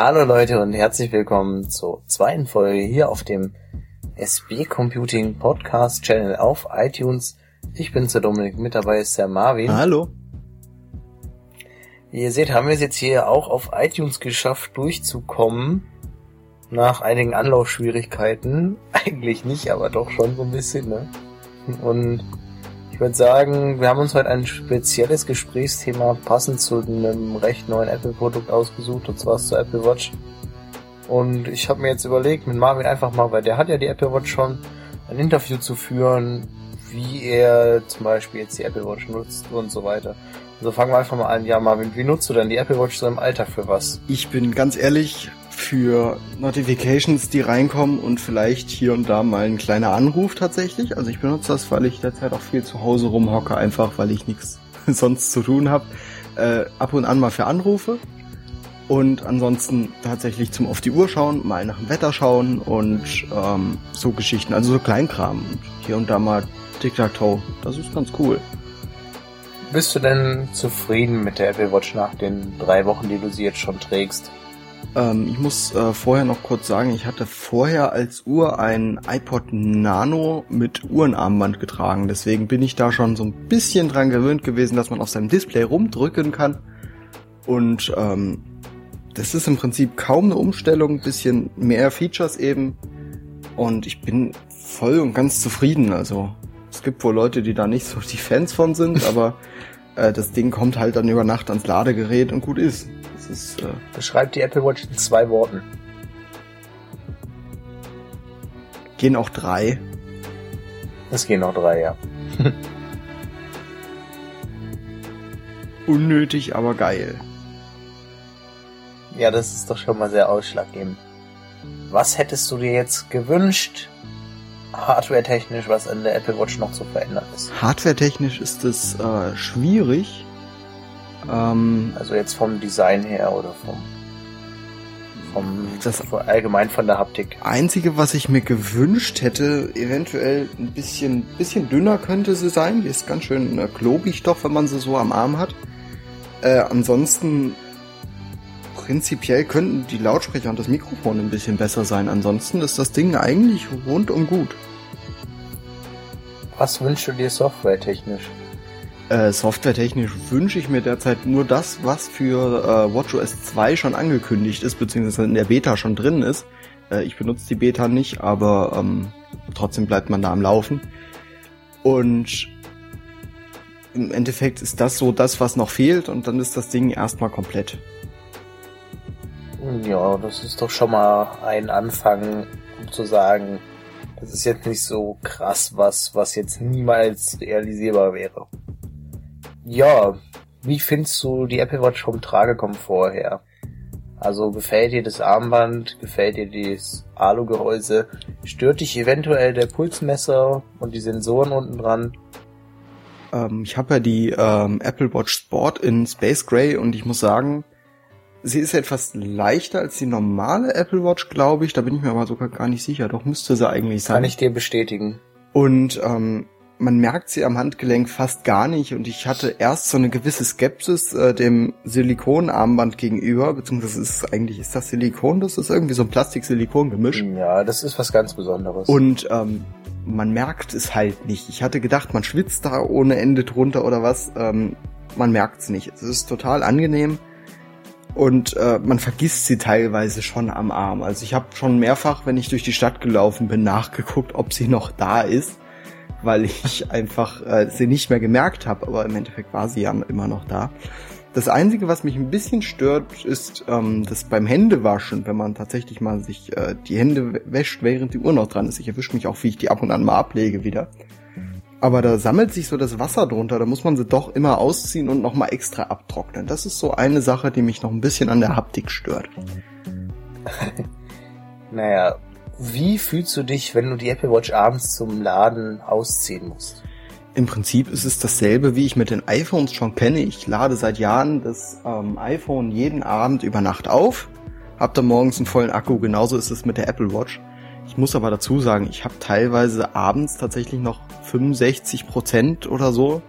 Hallo Leute und herzlich willkommen zur zweiten Folge hier auf dem SB Computing Podcast Channel auf iTunes. Ich bin der Dominik, mit dabei ist der Marvin. Hallo. Wie ihr seht, haben wir es jetzt hier auch auf iTunes geschafft, durchzukommen. Nach einigen Anlaufschwierigkeiten. Eigentlich nicht, aber doch schon so ein bisschen, ne? Und ich würde sagen, wir haben uns heute ein spezielles Gesprächsthema passend zu einem recht neuen Apple-Produkt ausgesucht, und zwar zur Apple Watch. Und ich habe mir jetzt überlegt, mit Marvin einfach mal, weil der hat ja die Apple Watch schon, ein Interview zu führen, wie er zum Beispiel jetzt die Apple Watch nutzt und so weiter. Also fangen wir einfach mal an. Ja, Marvin, wie nutzt du denn die Apple Watch so im Alltag für was? Ich bin ganz ehrlich, für Notifications, die reinkommen und vielleicht hier und da mal ein kleiner Anruf tatsächlich. Also ich benutze das, weil ich derzeit auch viel zu Hause rumhocke, einfach weil ich nichts sonst zu tun habe. Äh, ab und an mal für Anrufe und ansonsten tatsächlich zum auf die Uhr schauen, mal nach dem Wetter schauen und ähm, so Geschichten, also so Kleinkram und hier und da mal Tic-Tac-Toe. Das ist ganz cool. Bist du denn zufrieden mit der Apple Watch nach den drei Wochen, die du sie jetzt schon trägst? Ähm, ich muss äh, vorher noch kurz sagen, ich hatte vorher als Uhr ein iPod Nano mit Uhrenarmband getragen. Deswegen bin ich da schon so ein bisschen dran gewöhnt gewesen, dass man auf seinem Display rumdrücken kann. Und ähm, das ist im Prinzip kaum eine Umstellung, bisschen mehr Features eben. Und ich bin voll und ganz zufrieden. Also es gibt wohl Leute, die da nicht so die Fans von sind, aber äh, das Ding kommt halt dann über Nacht ans Ladegerät und gut ist. Das ist. Äh, Beschreibt die Apple Watch in zwei Worten. Gehen auch drei. Es gehen auch drei, ja. Unnötig, aber geil. Ja, das ist doch schon mal sehr ausschlaggebend. Was hättest du dir jetzt gewünscht, hardware-technisch, was an der Apple Watch noch zu verändern ist? Hardware-technisch ist es äh, schwierig. Ähm, also jetzt vom Design her oder vom, vom das allgemein von der Haptik. Einzige, was ich mir gewünscht hätte, eventuell ein bisschen, bisschen dünner könnte sie sein. Die ist ganz schön äh, klobig doch, wenn man sie so am Arm hat. Äh, ansonsten prinzipiell könnten die Lautsprecher und das Mikrofon ein bisschen besser sein. Ansonsten ist das Ding eigentlich rundum gut. Was wünschst du dir softwaretechnisch? Äh, softwaretechnisch wünsche ich mir derzeit nur das, was für äh, WatchOS 2 schon angekündigt ist, beziehungsweise in der Beta schon drin ist. Äh, ich benutze die Beta nicht, aber ähm, trotzdem bleibt man da am Laufen. Und im Endeffekt ist das so das, was noch fehlt und dann ist das Ding erstmal komplett. Ja, das ist doch schon mal ein Anfang, um zu sagen, das ist jetzt nicht so krass was, was jetzt niemals realisierbar wäre. Ja, wie findest du die Apple Watch vom Tragekomfort her? Also gefällt dir das Armband, gefällt dir das Alugehäuse? Stört dich eventuell der Pulsmesser und die Sensoren unten dran? Ähm, ich habe ja die ähm, Apple Watch Sport in Space Gray und ich muss sagen, Sie ist etwas leichter als die normale Apple Watch, glaube ich. Da bin ich mir aber sogar gar nicht sicher. Doch müsste sie eigentlich sein. Kann ich dir bestätigen. Und ähm, man merkt sie am Handgelenk fast gar nicht. Und ich hatte erst so eine gewisse Skepsis äh, dem Silikonarmband gegenüber, beziehungsweise ist es eigentlich, ist das Silikon? Das ist irgendwie so ein Plastik-Silikon-Gemisch. Ja, das ist was ganz Besonderes. Und ähm, man merkt es halt nicht. Ich hatte gedacht, man schwitzt da ohne Ende drunter oder was. Ähm, man merkt es nicht. Es ist total angenehm und äh, man vergisst sie teilweise schon am Arm. Also ich habe schon mehrfach, wenn ich durch die Stadt gelaufen bin, nachgeguckt, ob sie noch da ist, weil ich einfach äh, sie nicht mehr gemerkt habe, aber im Endeffekt war sie ja immer noch da. Das Einzige, was mich ein bisschen stört, ist ähm, das beim Händewaschen, wenn man tatsächlich mal sich äh, die Hände wäscht, während die Uhr noch dran ist. Ich erwische mich auch, wie ich die ab und an mal ablege wieder. Aber da sammelt sich so das Wasser drunter, da muss man sie doch immer ausziehen und nochmal extra abtrocknen. Das ist so eine Sache, die mich noch ein bisschen an der Haptik stört. naja, wie fühlst du dich, wenn du die Apple Watch abends zum Laden ausziehen musst? Im Prinzip ist es dasselbe, wie ich mit den iPhones schon kenne. Ich lade seit Jahren das ähm, iPhone jeden Abend über Nacht auf, hab dann morgens einen vollen Akku. Genauso ist es mit der Apple Watch. Ich muss aber dazu sagen, ich habe teilweise abends tatsächlich noch 65 Prozent oder so.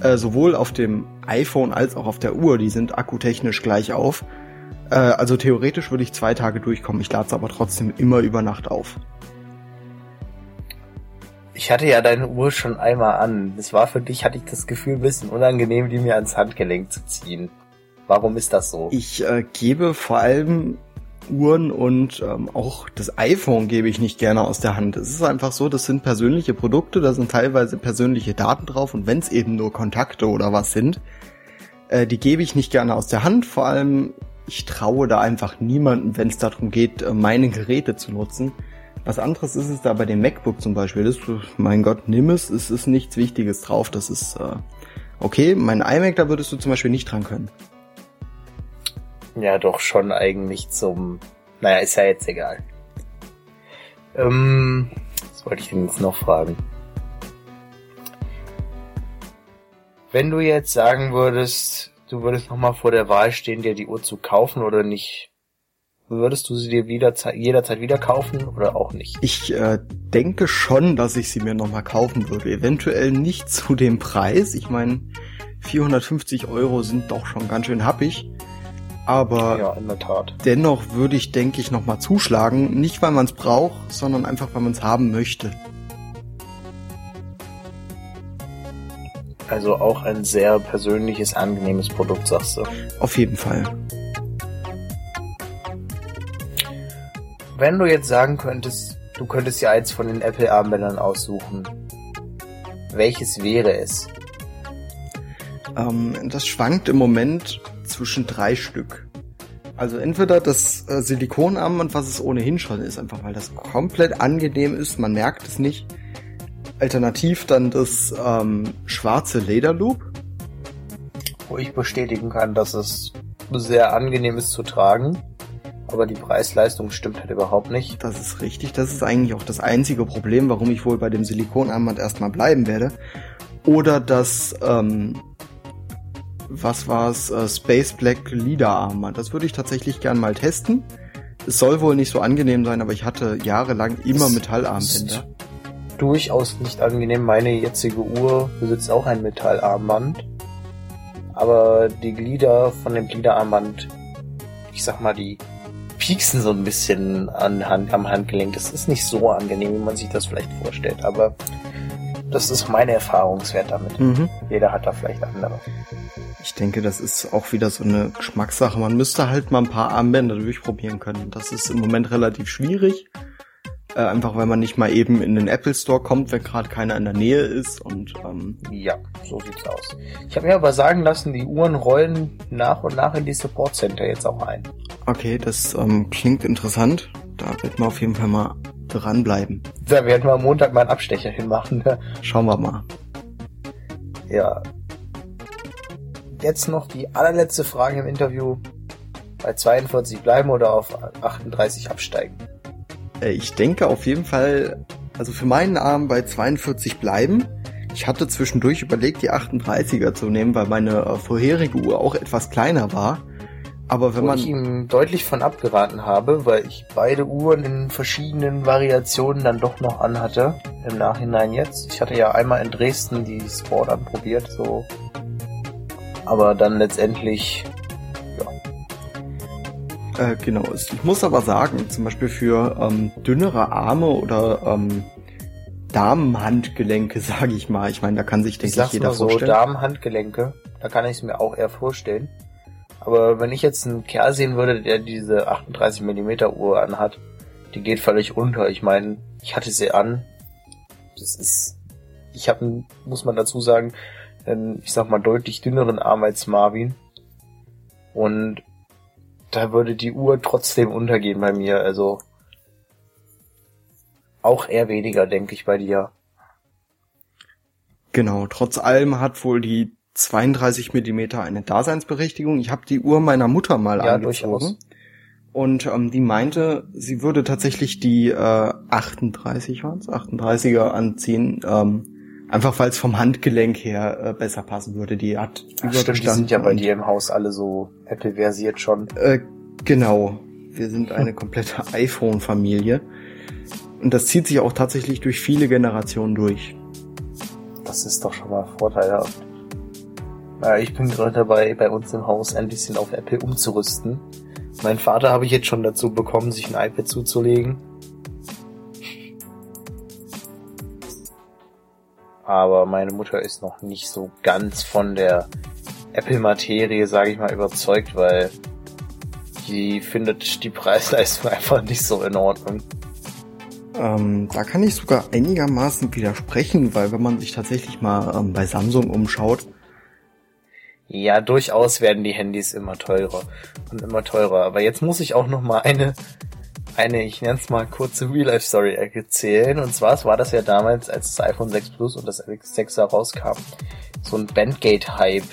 Äh, sowohl auf dem iPhone als auch auf der Uhr, die sind akkutechnisch gleich auf. Äh, also theoretisch würde ich zwei Tage durchkommen. Ich lade es aber trotzdem immer über Nacht auf. Ich hatte ja deine Uhr schon einmal an. Es war für dich, hatte ich das Gefühl, ein bisschen unangenehm, die mir ans Handgelenk zu ziehen. Warum ist das so? Ich äh, gebe vor allem Uhren und ähm, auch das iPhone gebe ich nicht gerne aus der Hand. Es ist einfach so, das sind persönliche Produkte, da sind teilweise persönliche Daten drauf und wenn es eben nur Kontakte oder was sind, äh, die gebe ich nicht gerne aus der Hand. Vor allem, ich traue da einfach niemanden, wenn es darum geht, äh, meine Geräte zu nutzen. Was anderes ist es da bei dem MacBook zum Beispiel. Das, mein Gott, nimm es, es ist nichts Wichtiges drauf. Das ist äh, okay. Mein iMac, da würdest du zum Beispiel nicht dran können. Ja, doch schon eigentlich zum. Naja, ist ja jetzt egal. Ähm, was wollte ich denn jetzt noch fragen? Wenn du jetzt sagen würdest, du würdest nochmal vor der Wahl stehen, dir die Uhr zu kaufen oder nicht, würdest du sie dir wieder, jederzeit wieder kaufen oder auch nicht? Ich äh, denke schon, dass ich sie mir nochmal kaufen würde. Eventuell nicht zu dem Preis. Ich meine, 450 Euro sind doch schon ganz schön happig. Aber ja, in der Tat. dennoch würde ich, denke ich, nochmal zuschlagen. Nicht, weil man es braucht, sondern einfach, weil man es haben möchte. Also auch ein sehr persönliches, angenehmes Produkt, sagst du. Auf jeden Fall. Wenn du jetzt sagen könntest, du könntest ja eins von den Apple-Armbändern aussuchen, welches wäre es? Ähm, das schwankt im Moment zwischen drei Stück. Also entweder das äh, Silikonarmband, was es ohnehin schon ist, einfach weil das komplett angenehm ist, man merkt es nicht. Alternativ dann das ähm, schwarze Lederloop. Wo ich bestätigen kann, dass es sehr angenehm ist zu tragen. Aber die Preis-Leistung stimmt halt überhaupt nicht. Das ist richtig. Das ist eigentlich auch das einzige Problem, warum ich wohl bei dem Silikonarmband erstmal bleiben werde. Oder das, ähm, was war's, äh, Space Black Leader Armband. Das würde ich tatsächlich gern mal testen. Es soll wohl nicht so angenehm sein, aber ich hatte jahrelang immer Metallarmbänder durchaus nicht angenehm. Meine jetzige Uhr besitzt auch ein Metallarmband. Aber die Glieder von dem Gliederarmband, ich sag mal, die pieksen so ein bisschen an Hand, am Handgelenk. Das ist nicht so angenehm, wie man sich das vielleicht vorstellt. Aber das ist meine Erfahrungswert damit. Mhm. Jeder hat da vielleicht andere. Ich denke, das ist auch wieder so eine Geschmackssache. Man müsste halt mal ein paar Armbänder durchprobieren können. Das ist im Moment relativ schwierig. Äh, einfach weil man nicht mal eben in den Apple Store kommt, wenn gerade keiner in der Nähe ist und ähm ja, so sieht's aus. Ich habe mir aber sagen lassen, die Uhren rollen nach und nach in die Support Center jetzt auch ein. Okay, das ähm, klingt interessant. Da wird man auf jeden Fall mal dranbleiben. Da werden wir am Montag mal einen Abstecher hinmachen. Ne? Schauen wir mal. Ja. Jetzt noch die allerletzte Frage im Interview. Bei 42 bleiben oder auf 38 absteigen? Äh, ich denke auf jeden Fall, also für meinen Arm bei 42 bleiben. Ich hatte zwischendurch überlegt, die 38er zu nehmen, weil meine äh, vorherige Uhr auch etwas kleiner war. Aber wenn Wo man. ich ihm deutlich von abgeraten habe, weil ich beide Uhren in verschiedenen Variationen dann doch noch anhatte. Im Nachhinein jetzt. Ich hatte ja einmal in Dresden die Sport anprobiert, so. Aber dann letztendlich äh, genau. Ich muss aber sagen, zum Beispiel für ähm, dünnere Arme oder ähm, Damenhandgelenke, sage ich mal. Ich meine, da kann sich, denke ich, ich jeder mal so, vorstellen. Damenhandgelenke, da kann ich es mir auch eher vorstellen. Aber wenn ich jetzt einen Kerl sehen würde, der diese 38 mm Uhr anhat, die geht völlig unter. Ich meine, ich hatte sie an. Das ist, ich habe, muss man dazu sagen, einen, ich sag mal, deutlich dünneren Arm als Marvin. Und da würde die Uhr trotzdem untergehen bei mir. Also auch eher weniger, denke ich, bei dir. Genau, trotz allem hat wohl die 32 Millimeter eine Daseinsberechtigung. Ich habe die Uhr meiner Mutter mal ja, angezogen. Durchaus. Und ähm, die meinte, sie würde tatsächlich die äh, 38 waren's, 38er anziehen, ähm, einfach weil es vom Handgelenk her äh, besser passen würde. Die hat Ach, stimmt, die sind ja bei dir im Haus alle so Apple-versiert schon. Äh, genau. Wir sind eine komplette iPhone-Familie. Und das zieht sich auch tatsächlich durch viele Generationen durch. Das ist doch schon mal vorteilhaft. Ich bin gerade dabei, bei uns im Haus ein bisschen auf Apple umzurüsten. Mein Vater habe ich jetzt schon dazu bekommen, sich ein iPad zuzulegen. Aber meine Mutter ist noch nicht so ganz von der Apple-Materie, sage ich mal, überzeugt, weil die findet die Preisleistung einfach nicht so in Ordnung. Ähm, da kann ich sogar einigermaßen widersprechen, weil wenn man sich tatsächlich mal ähm, bei Samsung umschaut. Ja, durchaus werden die Handys immer teurer und immer teurer. Aber jetzt muss ich auch noch mal eine, eine, ich nenne es mal kurze Real-Life-Story erzählen. Und zwar war das ja damals, als das iPhone 6 Plus und das X6 rauskam, so ein Bandgate-Hype.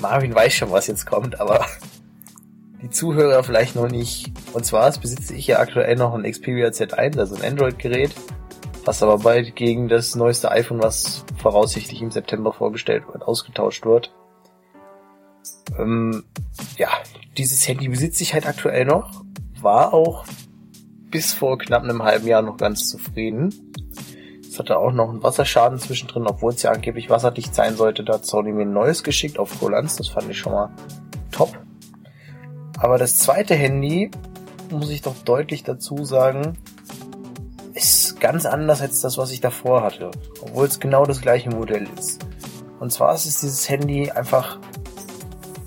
Marvin weiß schon, was jetzt kommt, aber die Zuhörer vielleicht noch nicht. Und zwar besitze ich ja aktuell noch ein Xperia Z1, also ein Android-Gerät, was aber bald gegen das neueste iPhone, was voraussichtlich im September vorgestellt wird, ausgetauscht wird. Ähm, ja, dieses Handy besitze ich halt aktuell noch, war auch bis vor knapp einem halben Jahr noch ganz zufrieden. Es hatte auch noch einen Wasserschaden zwischendrin, obwohl es ja angeblich wasserdicht sein sollte. Da hat Sony mir ein neues geschickt auf Kulanz. Das fand ich schon mal top. Aber das zweite Handy, muss ich doch deutlich dazu sagen, ist ganz anders als das, was ich davor hatte. Obwohl es genau das gleiche Modell ist. Und zwar ist es dieses Handy einfach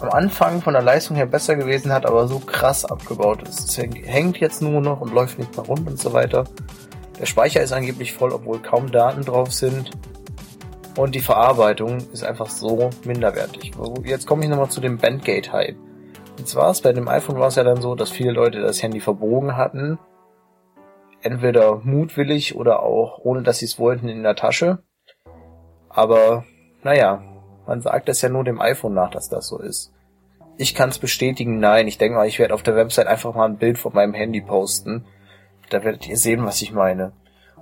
am Anfang von der Leistung her besser gewesen, hat aber so krass abgebaut. Es hängt jetzt nur noch und läuft nicht mehr rund und so weiter. Der Speicher ist angeblich voll, obwohl kaum Daten drauf sind. Und die Verarbeitung ist einfach so minderwertig. Jetzt komme ich nochmal zu dem Bandgate-Hype. Und zwar ist bei dem iPhone war es ja dann so, dass viele Leute das Handy verbogen hatten. Entweder mutwillig oder auch ohne dass sie es wollten in der Tasche. Aber naja, man sagt es ja nur dem iPhone nach, dass das so ist. Ich kann es bestätigen, nein. Ich denke mal, ich werde auf der Website einfach mal ein Bild von meinem Handy posten. Da werdet ihr sehen, was ich meine.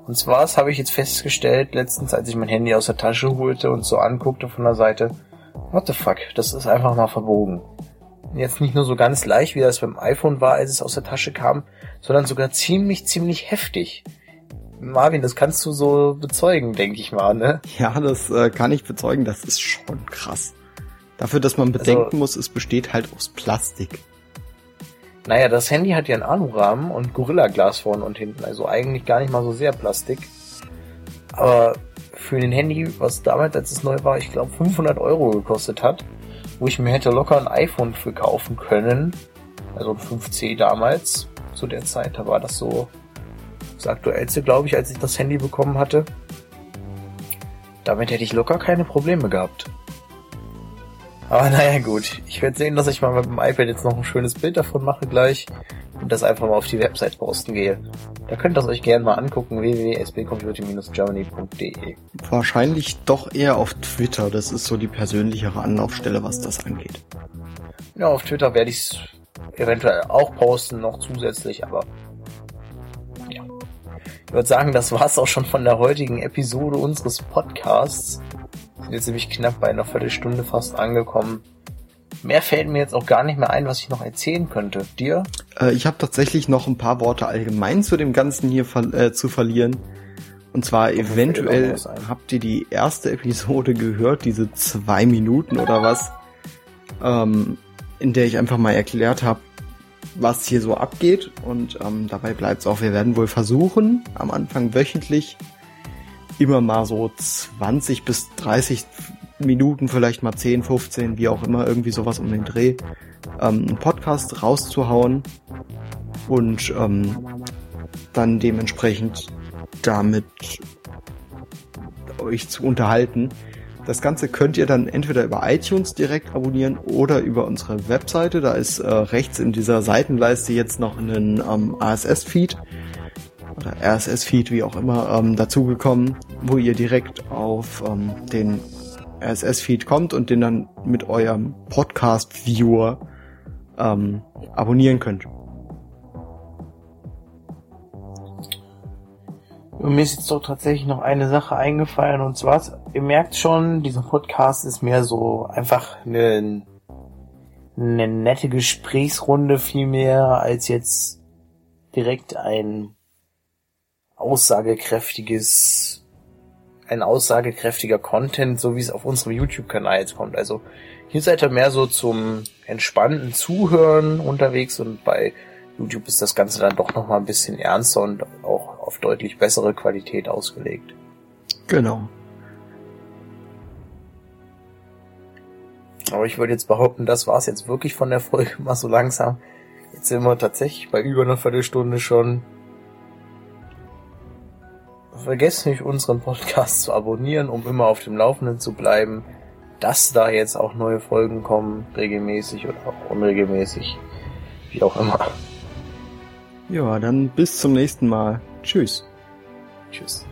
Und zwar habe ich jetzt festgestellt, letztens, als ich mein Handy aus der Tasche holte und so anguckte von der Seite, what the fuck, das ist einfach mal verbogen jetzt nicht nur so ganz leicht, wie das beim iPhone war, als es aus der Tasche kam, sondern sogar ziemlich, ziemlich heftig. Marvin, das kannst du so bezeugen, denke ich mal, ne? Ja, das äh, kann ich bezeugen, das ist schon krass. Dafür, dass man bedenken also, muss, es besteht halt aus Plastik. Naja, das Handy hat ja einen Alurahmen und Gorilla-Glas vorne und hinten, also eigentlich gar nicht mal so sehr Plastik. Aber für ein Handy, was damals, als es neu war, ich glaube 500 Euro gekostet hat, wo ich mir hätte locker ein iPhone für kaufen können. Also ein 5C damals, zu der Zeit, da war das so das aktuellste, glaube ich, als ich das Handy bekommen hatte. Damit hätte ich locker keine Probleme gehabt. Aber naja gut, ich werde sehen, dass ich mal mit dem iPad jetzt noch ein schönes Bild davon mache gleich und das einfach mal auf die Website posten gehe. Da könnt ihr es euch gerne mal angucken, www.sbcomputer-germany.de. Wahrscheinlich doch eher auf Twitter, das ist so die persönlichere Anlaufstelle, was das angeht. Ja, auf Twitter werde ich es eventuell auch posten, noch zusätzlich, aber ja. Ich würde sagen, das war's auch schon von der heutigen Episode unseres Podcasts. Sind jetzt nämlich knapp bei einer Viertelstunde fast angekommen. Mehr fällt mir jetzt auch gar nicht mehr ein, was ich noch erzählen könnte. Dir? Äh, ich habe tatsächlich noch ein paar Worte allgemein zu dem Ganzen hier ver äh, zu verlieren. Und zwar Komm, eventuell habt ihr die erste Episode gehört, diese zwei Minuten oder was, ähm, in der ich einfach mal erklärt habe, was hier so abgeht. Und ähm, dabei bleibt es auch, wir werden wohl versuchen, am Anfang wöchentlich immer mal so 20 bis 30 Minuten, vielleicht mal 10, 15, wie auch immer, irgendwie sowas um den Dreh, ähm, einen Podcast rauszuhauen und ähm, dann dementsprechend damit euch zu unterhalten. Das Ganze könnt ihr dann entweder über iTunes direkt abonnieren oder über unsere Webseite. Da ist äh, rechts in dieser Seitenleiste jetzt noch ein ähm, ASS-Feed oder RSS-Feed, wie auch immer, ähm, dazugekommen, wo ihr direkt auf ähm, den RSS-Feed kommt und den dann mit eurem Podcast-Viewer ähm, abonnieren könnt. Und mir ist jetzt doch tatsächlich noch eine Sache eingefallen und zwar, ihr merkt schon, dieser Podcast ist mehr so einfach eine, eine nette Gesprächsrunde viel mehr als jetzt direkt ein aussagekräftiges, ein aussagekräftiger Content, so wie es auf unserem YouTube-Kanal jetzt kommt. Also Hier seid ihr mehr so zum entspannten Zuhören unterwegs und bei YouTube ist das Ganze dann doch nochmal ein bisschen ernster und auch auf deutlich bessere Qualität ausgelegt. Genau. Aber ich würde jetzt behaupten, das war's jetzt wirklich von der Folge mal so langsam. Jetzt sind wir tatsächlich bei über einer Viertelstunde schon. Vergesst nicht, unseren Podcast zu abonnieren, um immer auf dem Laufenden zu bleiben, dass da jetzt auch neue Folgen kommen, regelmäßig oder auch unregelmäßig, wie auch immer. Ja, dann bis zum nächsten Mal. Tschüss. Tschüss.